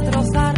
sin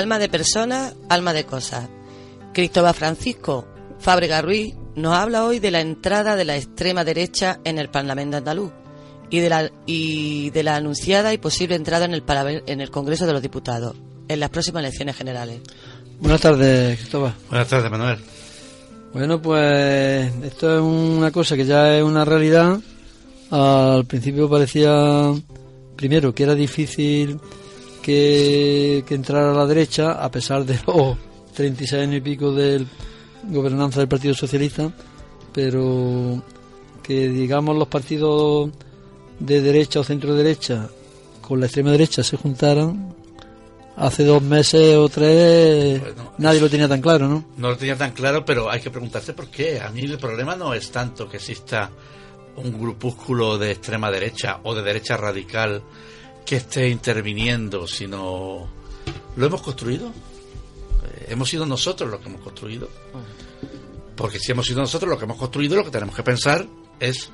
Alma de persona, alma de cosas. Cristóbal Francisco Fábrega Ruiz nos habla hoy de la entrada de la extrema derecha en el Parlamento andaluz y de la, y de la anunciada y posible entrada en el, en el Congreso de los Diputados en las próximas elecciones generales. Buenas tardes, Cristóbal. Buenas tardes, Manuel. Bueno, pues esto es una cosa que ya es una realidad. Al principio parecía, primero, que era difícil que, que entrara a la derecha, a pesar de los 36 años y pico de gobernanza del Partido Socialista, pero que, digamos, los partidos de derecha o centro derecha con la extrema derecha se juntaran hace dos meses o tres Bueno, nadie lo tenía tan claro, ¿no? No lo tenía tan claro, pero hay que preguntarse por qué. A mí el problema no es tanto que exista un grupúsculo de extrema derecha o de derecha radical que esté interviniendo, sino lo hemos construido. Eh, hemos sido nosotros los que hemos construido. Porque si hemos sido nosotros los que hemos construido, lo que tenemos que pensar es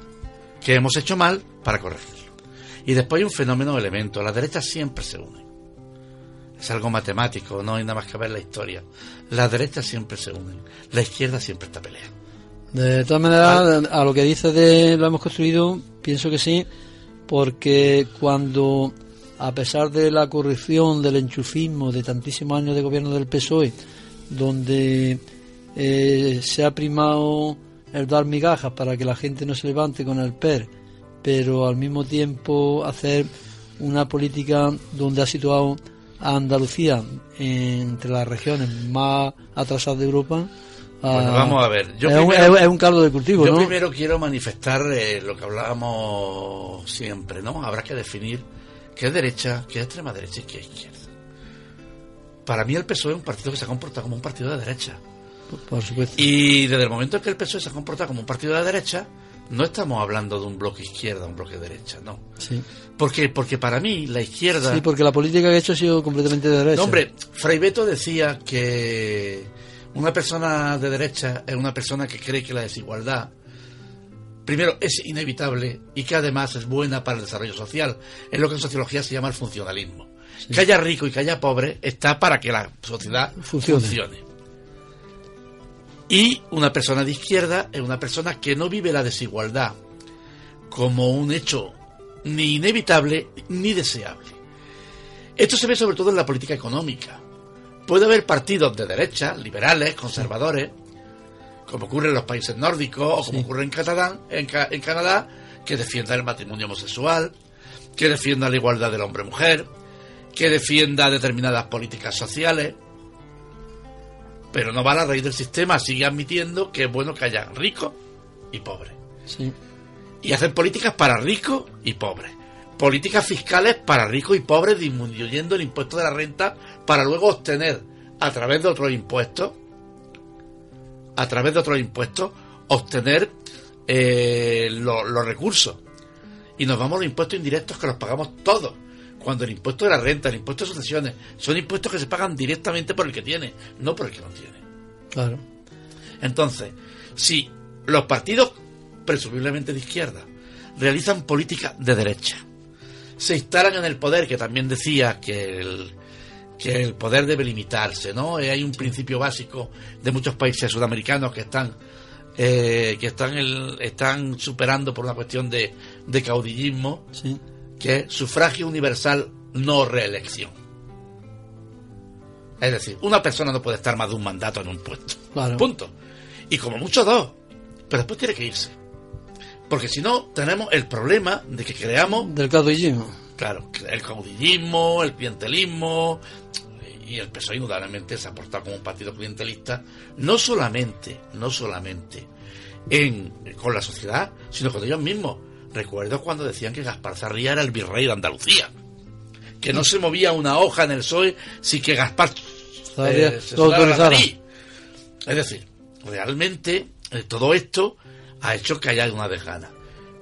que hemos hecho mal para corregirlo. Y después hay un fenómeno de elemento. Las derechas siempre se unen. Es algo matemático, no hay nada más que ver la historia. Las derechas siempre se unen, la izquierda siempre está peleando. De todas maneras, a lo que dices de lo hemos construido, pienso que sí, porque cuando, a pesar de la corrupción, del enchufismo, de tantísimos años de gobierno del PSOE, donde eh, se ha primado el dar migajas para que la gente no se levante con el PER, pero al mismo tiempo hacer una política donde ha situado a Andalucía entre las regiones más atrasadas de Europa. Bueno, vamos a ver. Yo es, un, primero- es un caldo de cultivo, Yo ¿no? primero quiero manifestar eh, lo que hablábamos siempre, ¿no? Habrá que definir qué es derecha, qué es extrema derecha y qué es izquierda. Para mí el PSOE es un partido que se ha comportado como un partido de derecha. Por- Por supuesto. Y desde el momento en que el PSOE se ha comportado como un partido de derecha, no estamos hablando de un bloque izquierda, un bloque derecha, no. Sí. ¿Por qué? Porque para mí la izquierda... Sí, porque la política que ha hecho ha sido completamente de derecha. No, hombre, Fray Beto decía que una persona de derecha es una persona que cree que la desigualdad, primero, es inevitable y que además es buena para el desarrollo social. Es lo que en sociología se llama el funcionalismo. Que haya rico y que haya pobre está para que la sociedad Funcione. funcione. Y una persona de izquierda es una persona que no vive la desigualdad como un hecho ni inevitable ni deseable. Esto se ve sobre todo en la política económica. Puede haber partidos de derecha, liberales, conservadores, como ocurre en los países nórdicos o como Sí. ocurre en Canadá, en, Ca- en Canadá, que defiendan el matrimonio homosexual, que defiendan la igualdad de la hombre-mujer, que defienda determinadas políticas sociales. Pero no va a la raíz del sistema, sigue admitiendo que es bueno que haya ricos y pobres Sí. y hacen políticas para ricos y pobres. Políticas fiscales para ricos y pobres, disminuyendo el impuesto de la renta para luego obtener, a través de otros impuestos, a través de otros impuestos, obtener eh, lo- los recursos. Y nos vamos a los impuestos indirectos que los pagamos todos. Cuando el impuesto de la renta, el impuesto de sucesiones, son impuestos que se pagan directamente por el que tiene, no por el que no tiene. Claro. Entonces, si los partidos, presumiblemente de izquierda, realizan política de derecha. Se instalan en el poder, que también decía que el, que el poder debe limitarse, ¿no? Eh, hay un principio básico de muchos países sudamericanos que están eh, que están están superando por una cuestión de, de caudillismo, que es sufragio universal, no reelección. Es decir, una persona no puede estar más de un mandato en un puesto. Punto. Y como mucho dos. Pero después tiene que irse. Porque si no, tenemos el problema de que creamos... Del caudillismo. Claro, el caudillismo, el clientelismo, y el PSOE indudablemente se ha portado como un partido clientelista, no solamente, no solamente en, con la sociedad, sino con ellos mismos. Recuerdo cuando decían que Gaspar Zarría era el virrey de Andalucía, que no se movía una hoja en el PSOE sin que Gaspar eh, se Es decir, realmente eh, todo esto ha hecho que haya una desgana.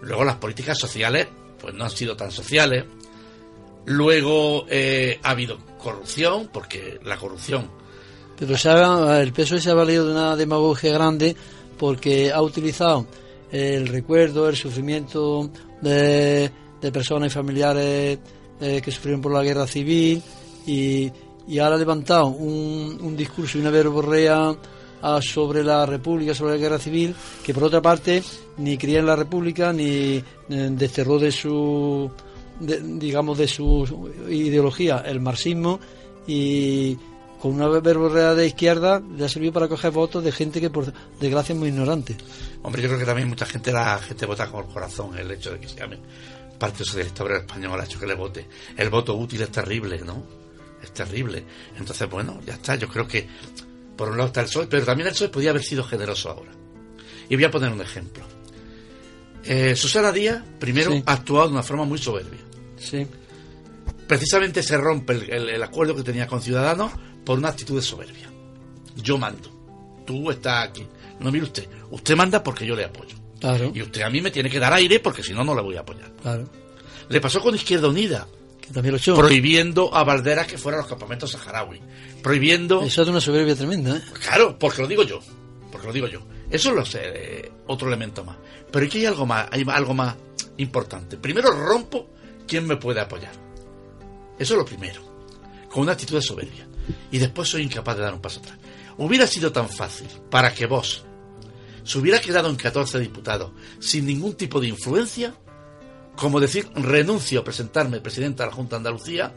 Luego las políticas sociales, pues no han sido tan sociales. Luego eh, ha habido corrupción, porque la corrupción... Pero se ha, el PSOE se ha valido de una demagogia grande porque ha utilizado el recuerdo, el sufrimiento de, personas y familiares eh, que sufrieron por la guerra civil y, y ahora ha levantado un, un discurso y una verborrea ah, sobre la República, sobre la guerra civil, que por otra parte ni cría en la República ni eh, desterró de su digamos, de su ideología, el marxismo, y con una verborrea de izquierda le ha servido para coger votos de gente que por desgracia es muy ignorante. Hombre, yo creo que también mucha gente, la gente vota con el corazón, el hecho de que se llame Partido Socialista Obrero Español ha hecho que le vote. El voto útil es terrible, ¿no? Es terrible. Entonces, bueno, ya está. Yo creo que por un lado está el PSOE, pero también el PSOE podía haber sido generoso ahora. Y voy a poner un ejemplo. Eh, Susana Díaz, primero, ha actuado de una forma muy soberbia. Sí. Precisamente se rompe el, acuerdo que tenía con Ciudadanos por una actitud de soberbia. Yo mando. Tú estás aquí. No mire usted. Usted manda porque yo le apoyo. Claro. Y usted a mí me tiene que dar aire porque si no, no le voy a apoyar. Claro. Le pasó con Izquierda Unida. Que también lo Prohibiendo a Valderas que fuera a los campamentos saharaui. Prohibiendo. Eso es una soberbia tremenda, ¿eh? Claro, porque lo digo yo. Porque lo digo yo. Eso lo sé, eh, otro elemento más. Pero aquí hay algo más, hay algo más importante. Primero rompo quién me puede apoyar. Eso es lo primero. Con una actitud de soberbia. Y después soy incapaz de dar un paso atrás. Hubiera sido tan fácil para que vos se hubiera quedado en 14 diputados sin ningún tipo de influencia, como decir renuncio a presentarme presidente de la Junta de Andalucía,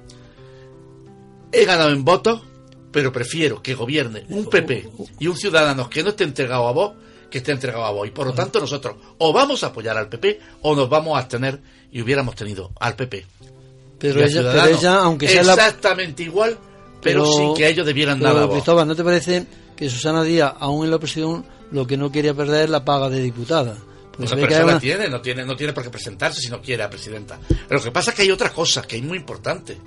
he ganado en votos, pero prefiero que gobierne un PP y un ciudadano que no esté entregado a vos que esté entregado a vos. Y por lo tanto nosotros o vamos a apoyar al PP o nos vamos a abstener y hubiéramos tenido al PP. Pero, ella, aunque sea exactamente igual, pero, sin que ellos debieran nada. Cristóbal, ¿no te parece que Susana Díaz, aún en la oposición, lo que no quería perder es la paga de diputada? Pues la tiene, no tiene, no tiene por qué presentarse si no quiere a presidenta. Pero lo que pasa es que hay otra cosa que es muy importante.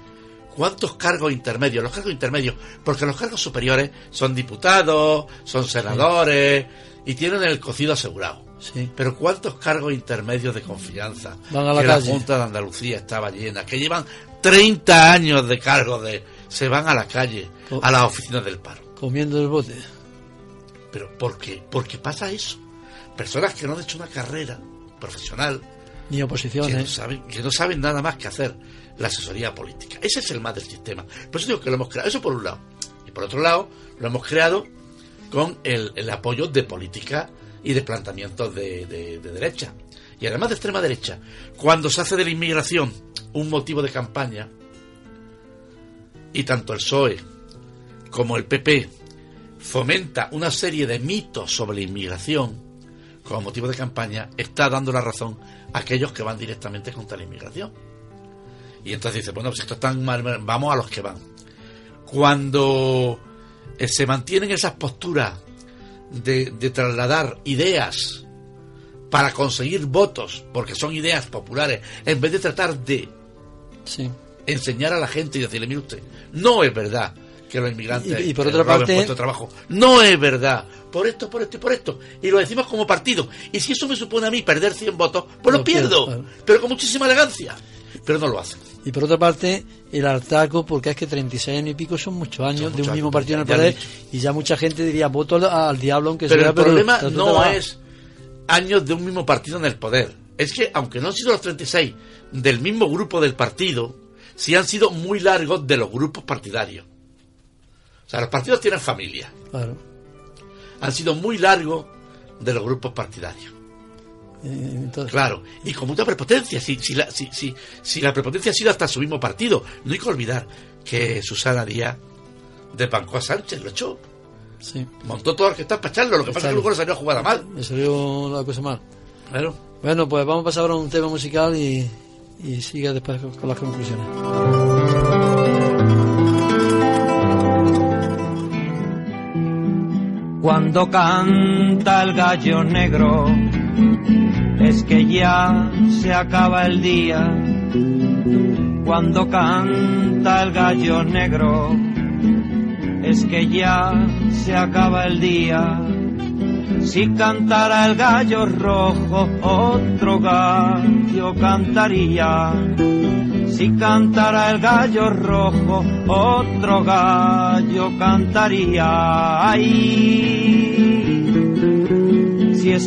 ¿Cuántos cargos intermedios? Los cargos intermedios, porque los cargos superiores son diputados, son senadores y tienen el cocido asegurado. Sí. Pero ¿cuántos cargos intermedios de confianza? Van a la que la Junta de Andalucía estaba llena, que llevan 30 años de cargo de... Se van a la calle, a las oficinas del paro. Comiendo el bote. ¿Pero por qué? Porque pasa eso. Personas que no han hecho una carrera profesional. Ni oposiciones. Que no saben, que no saben nada más que hacer la asesoría política. Ese es el más del sistema. Por eso digo que lo hemos creado. Eso por un lado. Y por otro lado, lo hemos creado con el, apoyo de política y de planteamientos de, de, derecha. Y además de extrema derecha, cuando se hace de la inmigración un motivo de campaña, y tanto el PSOE como el PP fomenta una serie de mitos sobre la inmigración como motivo de campaña, está dando la razón a aquellos que van directamente contra la inmigración. Y entonces dice, bueno, pues esto están mal, vamos a los que van. Cuando eh, se mantienen esas posturas de, trasladar ideas para conseguir votos, porque son ideas populares, en vez de tratar de enseñar a la gente y decirle, mire usted, no es verdad que los inmigrantes y, por otra parte trabajo, no es verdad, por esto, por esto y por esto, y lo decimos como partido, y si eso me supone a mí perder 100 votos, pues lo, pierdo, pero con muchísima elegancia, pero no lo hacen. Y por otra parte, el hartaco, porque es que 36 años y pico son muchos años de un mismo partido en el poder, y ya mucha gente diría voto al, diablo, aunque pero sea. El problema no es años de un mismo partido en el poder. Es que, aunque no han sido los 36 del mismo grupo del partido, sí han sido muy largos de los grupos partidarios. O sea, los partidos tienen familia. Claro. Han sido muy largos de los grupos partidarios. Eh, entonces, Claro, y con mucha prepotencia. Si, si, la, si, si, si la prepotencia ha sido hasta su mismo partido, no hay que olvidar que Susana Díaz desbancó a Sánchez, lo echó. sí. Montó todo que está para echarlo. Lo que pasa es que luego le salió a jugada mal. Me salió la cosa mal. Claro. Bueno, pues vamos a pasar ahora a un tema musical y, y sigue después con, con las conclusiones. Cuando canta el gallo negro, es que ya se acaba el día. Cuando canta el gallo negro, es que ya se acaba el día. Si cantara el gallo rojo, otro gallo cantaría. Si cantara el gallo rojo, otro gallo cantaría.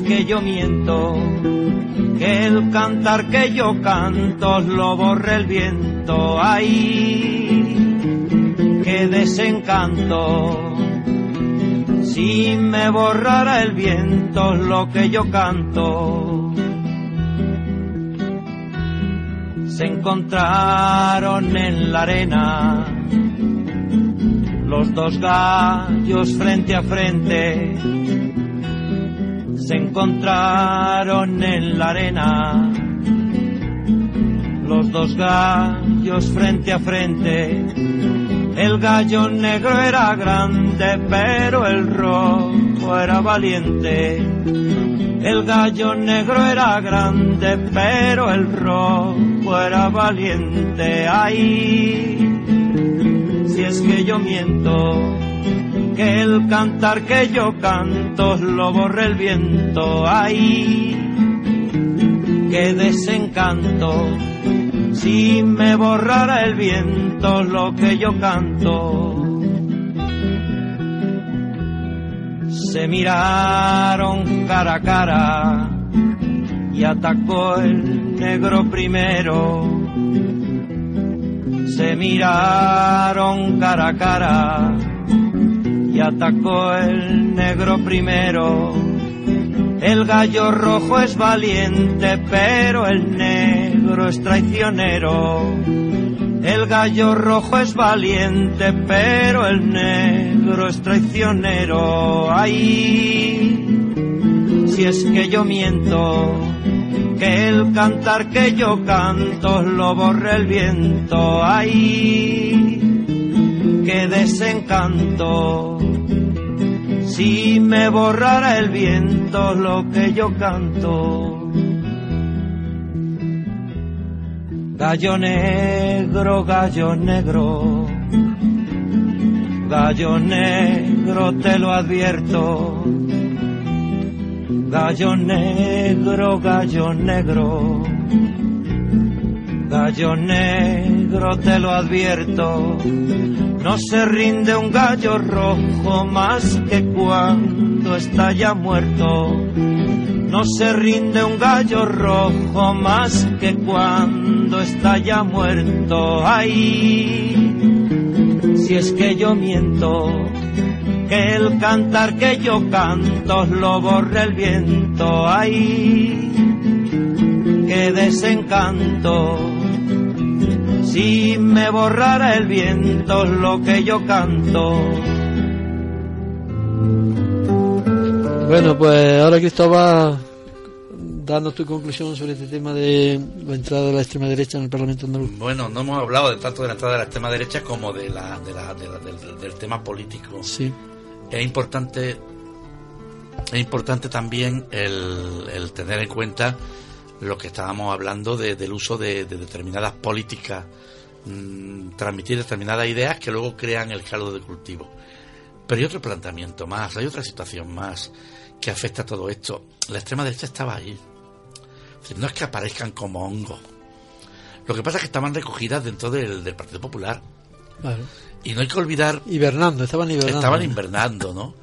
Que yo miento, que el cantar que yo canto lo borre el viento. Ay, qué desencanto. Si me borrara el viento lo que yo canto. Se encontraron en la arena los dos gallos frente a frente. Se encontraron en la arena los dos gallos frente a frente. El gallo negro era grande, pero el rojo era valiente. El gallo negro era grande, pero el rojo era valiente. Ay, si es que yo miento, que el cantar que yo canto lo borre el viento. Ay, qué desencanto. Si me borrara el viento lo que yo canto. Se miraron cara a cara y atacó el negro primero. Se miraron cara a cara y atacó el negro primero. El gallo rojo es valiente, pero el negro es traicionero. El gallo rojo es valiente, pero el negro es traicionero. Ay, si es que yo miento, que el cantar que yo canto lo borre el viento. Ay, qué desencanto. Si me borrara el viento lo que yo canto. Gallo negro, gallo negro, gallo negro te lo advierto. Gallo negro, gallo negro, gallo negro te lo advierto. No se rinde un gallo rojo más que cuando está ya muerto. No se rinde un gallo rojo más que cuando está ya muerto. Ay, si es que yo miento, que el cantar que yo canto lo borre el viento. Ay, qué desencanto. Si me borrara el viento lo que yo canto. Bueno, pues ahora Cristóbal, danos tu conclusión sobre este tema de la entrada de la extrema derecha en el Parlamento andaluz. Bueno, no hemos hablado de tanto de la entrada de la extrema derecha como de la, de la- de la- del, del tema político. Sí, Es importante, es importante también el, el tener en cuenta lo que estábamos hablando de- del uso de, de determinadas políticas, mm, transmitir determinadas ideas que luego crean el caldo de cultivo. Pero hay otro planteamiento más, hay otra situación más que afecta a todo esto. La extrema derecha estaba ahí. No es que aparezcan como hongos. Lo que pasa es que estaban recogidas dentro del, del Partido Popular. Y no hay que olvidar Hibernando, estaban hibernando. estaban invernando, ¿no?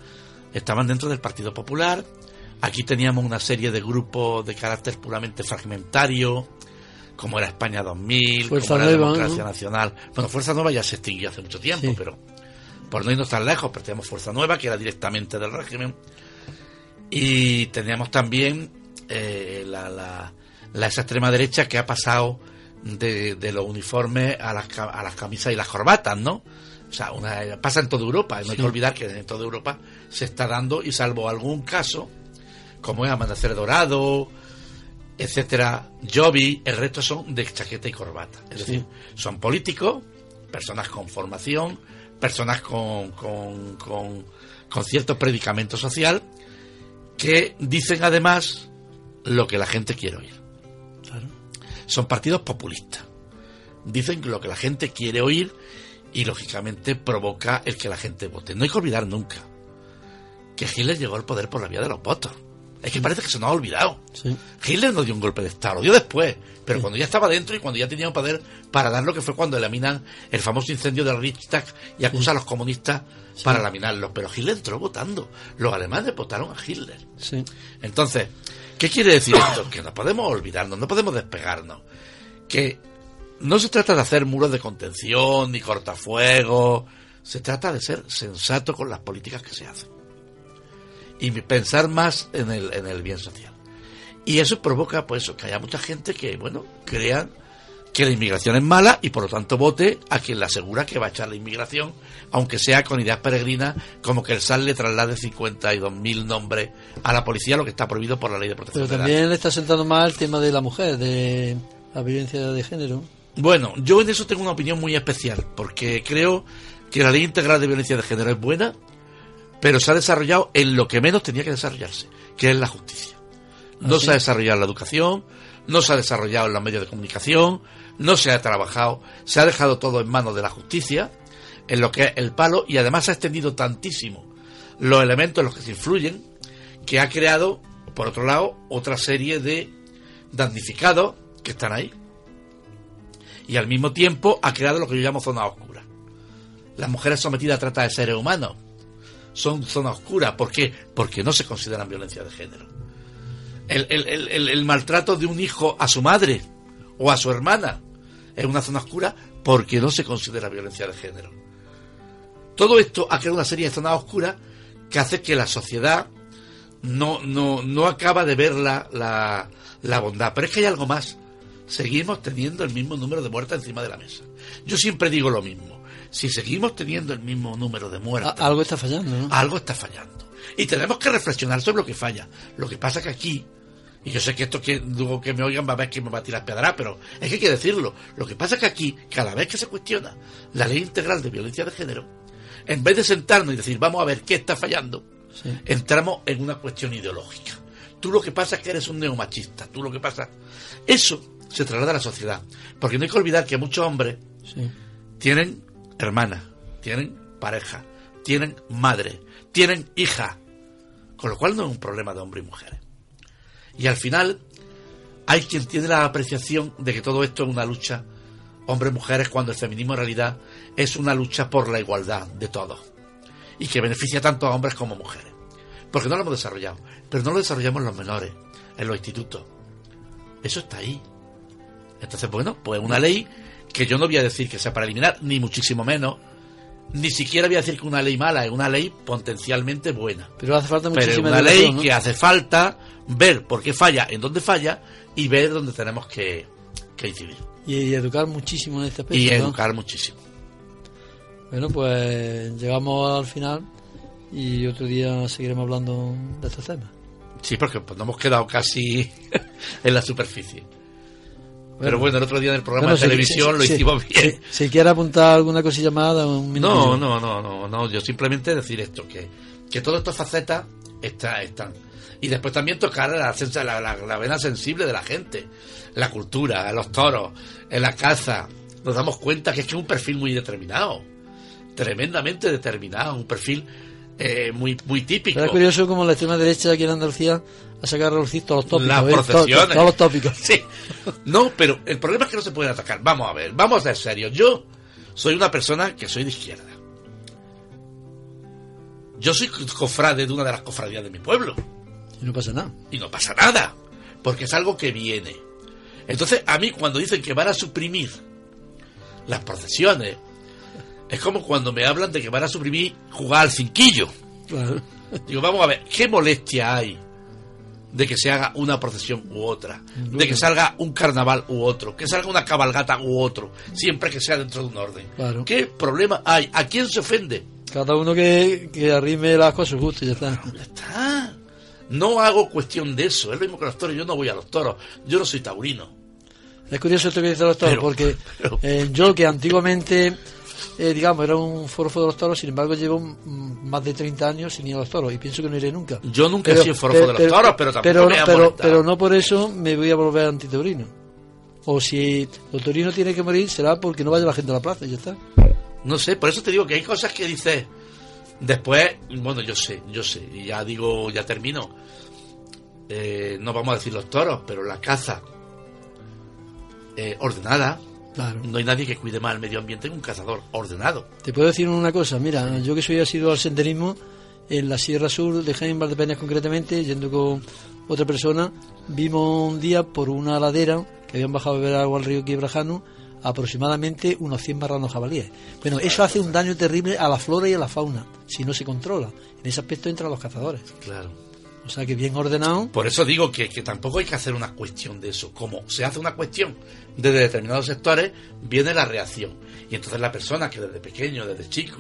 Estaban dentro del Partido Popular, Aquí teníamos una serie de grupos de carácter puramente fragmentario, como era España 2000, Fuerza como era Nueva, Democracia ¿no? Nacional. Bueno, Fuerza Nueva ya se extinguió hace mucho tiempo, Sí. pero por no irnos tan lejos, pero teníamos Fuerza Nueva, que era directamente del régimen. Y teníamos también eh, la, la- la- esa extrema derecha que ha pasado de, de los uniformes a las, a las camisas y las corbatas, ¿no? O sea, una, pasa en toda Europa. No hay que olvidar que en toda Europa se está dando, y salvo algún caso, como es Amanecer Dorado, etcétera, Joby, el resto son de chaqueta y corbata. Es decir, son políticos, personas con formación, personas con, con, con, con cierto predicamento social, que dicen además lo que la gente quiere oír. Claro. Son partidos populistas. Dicen lo que la gente quiere oír y lógicamente provoca el que la gente vote. No hay que olvidar nunca que Hitler llegó al poder por la vía de los votos. Es que parece que se nos ha olvidado. Sí. Hitler no dio un golpe de Estado, lo dio después, pero cuando ya estaba dentro y cuando ya tenía poder para dar lo que fue cuando eliminan el famoso incendio del Reichstag y acusa a los comunistas para laminarlos. Pero Hitler entró votando. Los alemanes votaron a Hitler. Entonces, ¿qué quiere decir esto? Que no podemos olvidarnos, no podemos despegarnos. Que no se trata de hacer muros de contención ni cortafuegos. Se trata de ser sensato con las políticas que se hacen. Y pensar más en el, en el bien social. Y eso provoca, pues, eso, que haya mucha gente que, bueno, crean que la inmigración es mala y por lo tanto vote a quien le asegura que va a echar la inmigración, aunque sea con ideas peregrinas, como que el SAL le traslade 52.000 nombres a la policía, lo que está prohibido por la ley de protección Pero también le está sentando mal el tema de la mujer, de la violencia de género. Bueno, yo en eso tengo una opinión muy especial, porque creo que la ley integral de violencia de género es buena, pero se ha desarrollado en lo que menos tenía que desarrollarse, que es la justicia. No se ha desarrollado en la educación, no se ha desarrollado en los medios de comunicación, no se ha trabajado, se ha dejado todo en manos de la justicia, en lo que es el palo, y además ha extendido tantísimo los elementos en los que se influyen, que ha creado, por otro lado, otra serie de damnificados que están ahí y al mismo tiempo ha creado lo que yo llamo zona oscura. Las mujeres sometidas a trata de seres humanos son zona oscura. ¿Por qué? Porque no se consideran violencia de género. El, el- el- el- maltrato de un hijo a su madre o a su hermana es una zona oscura porque no se considera violencia de género. Todo esto ha creado una serie de zonas oscuras que hace que la sociedad no, no, no acaba de ver la, la, la bondad. Pero es que hay algo más. Seguimos teniendo el mismo número de muertes encima de la mesa. Yo siempre digo lo mismo. Si seguimos teniendo el mismo número de muertes, algo está fallando, ¿no? algo está fallando. Y tenemos que reflexionar sobre lo que falla. Lo que pasa que aquí, y yo sé que esto que luego que me oigan va a ver que me va a tirar piedra, pero es que hay que decirlo. Lo que pasa que aquí, cada vez que se cuestiona la ley integral de violencia de género, en vez de sentarnos y decir, vamos a ver qué está fallando, Sí. entramos en una cuestión ideológica. Tú lo que pasa es que eres un neomachista. Tú lo que pasa. Eso se traslada a la sociedad. Porque no hay que olvidar que muchos hombres Sí. tienen hermana, tienen pareja, tienen madre, tienen hija. Con lo cual no es un problema de hombres y mujeres. Y al final hay quien tiene la apreciación de que todo esto es una lucha hombres-mujeres cuando el feminismo en realidad es una lucha por la igualdad de todos. Y que beneficia tanto a hombres como a mujeres. Porque no lo hemos desarrollado. Pero no lo desarrollamos en los menores, en los institutos. Eso está ahí. Entonces, bueno, pues una ley que yo no voy a decir que sea para eliminar, ni muchísimo menos. Ni siquiera voy a decir que una ley mala es una ley potencialmente buena. Pero hace falta Pero es una ley que hace falta ver por qué falla, en dónde falla y ver dónde tenemos que, que incidir. Y, y educar muchísimo en este aspecto. Y ¿no? educar muchísimo. Bueno, pues llegamos al final y otro día seguiremos hablando de estos temas. Sí, porque pues, nos hemos quedado casi en la superficie. Pero bueno, el otro día en el programa de si- televisión si- lo si- hicimos bien. Si, quiere apuntar alguna cosilla más, un minuto. No, no, no, no, no. Yo simplemente decir esto, que, que todas estas facetas está, están. Y después también tocar la, la- la vena sensible de la gente. La cultura, los toros, en la caza. Nos damos cuenta que es que es un perfil muy determinado. Tremendamente determinado. Un perfil eh, muy, muy típico. Pero es curioso como la extrema derecha aquí en Andalucía ha sacado a relucir todos los tópicos. Las ¿eh? Todos- procesiones. Todos, los tópicos. Sí. No, pero el problema es que no se pueden atacar. Vamos a ver, vamos a ser serios. Yo soy una persona que soy de izquierda. Yo soy cofrade de una de las cofradías de mi pueblo. Y no pasa nada. Y no pasa nada, porque es algo que viene. Entonces, a mí cuando dicen que van a suprimir las procesiones, es como cuando me hablan de que van a suprimir jugar al cinquillo. Claro. Digo, vamos a ver, ¿qué molestia hay de que se haga una procesión u otra? De que salga un carnaval u otro, que salga una cabalgata u otro, siempre que sea dentro de un orden. Claro. ¿Qué problema hay? ¿A quién se ofende? Cada uno que, que arrime las cosas justo y ya está. Ya está. No hago cuestión de eso. Es lo mismo que los toros. Yo no voy a los toros. Yo no soy taurino. Es curioso esto que dice los toros, Pero- porque pero- eh, yo que antiguamente, eh, digamos, era un forofo de los toros, sin embargo llevo más de 30 años sin ir a los toros y pienso que no iré nunca. Yo nunca he sido forofo de los toros, pero tampoco pero, me pero, pero no por eso me voy a volver antitaurino. O si el taurino tiene que morir, será porque no vaya la gente a la plaza y ya está. No sé, por eso te digo que hay cosas que dices. Después, bueno, yo sé, yo sé, y ya digo, ya termino. Eh, no vamos a decir los toros, pero la caza eh, ordenada. Claro. No hay nadie que cuide más el medio ambiente que un cazador ordenado. Te puedo decir una cosa, mira, yo que soy asiduo al senderismo, en la Sierra Sur de Jaén Valdepeñas concretamente, yendo con otra persona, vimos un día por una ladera que habían bajado a beber agua al río Quiebrajano aproximadamente unos 100 marranos jabalíes. Bueno, eso hace un daño terrible a la flora y a la fauna, si no se controla. En ese aspecto entran los cazadores. Claro. O sea que bien ordenado, Por eso digo que, que tampoco hay que hacer una cuestión de eso. Como se hace una cuestión desde determinados sectores, viene la reacción. Y entonces la persona que desde pequeño, desde chico,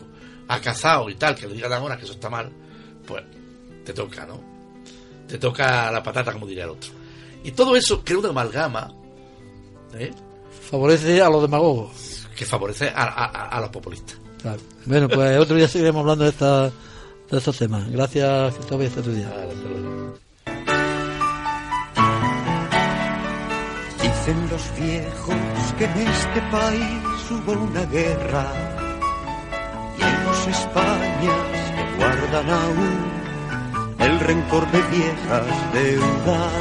ha cazado y tal, que le digan ahora que eso está mal, pues te toca, ¿no? Te toca la patata, como diría el otro. Y todo eso crea una amalgama ¿eh? favorece a los demagogos. que favorece a, a- a los populistas. Claro. Bueno, pues otro día seguiremos hablando de, esta, de estos temas. Gracias, Cristóbal, y hasta otro día. Dicen los viejos que en este país hubo una guerra y hay dos Españas que guardan aún el rencor de viejas deudas.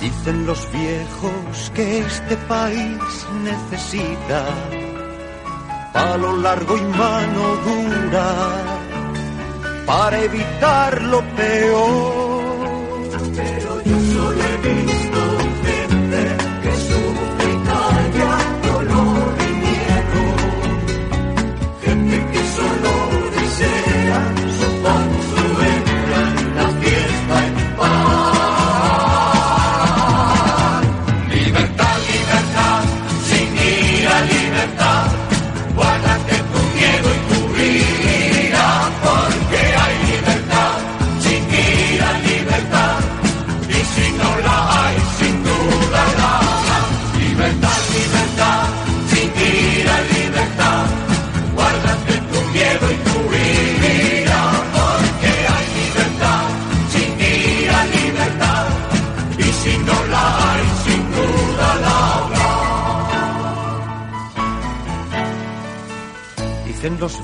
Dicen los viejos que este país necesita palo largo y mano dura para evitar lo peor.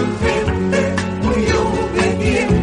Muy obediente, muy obediente.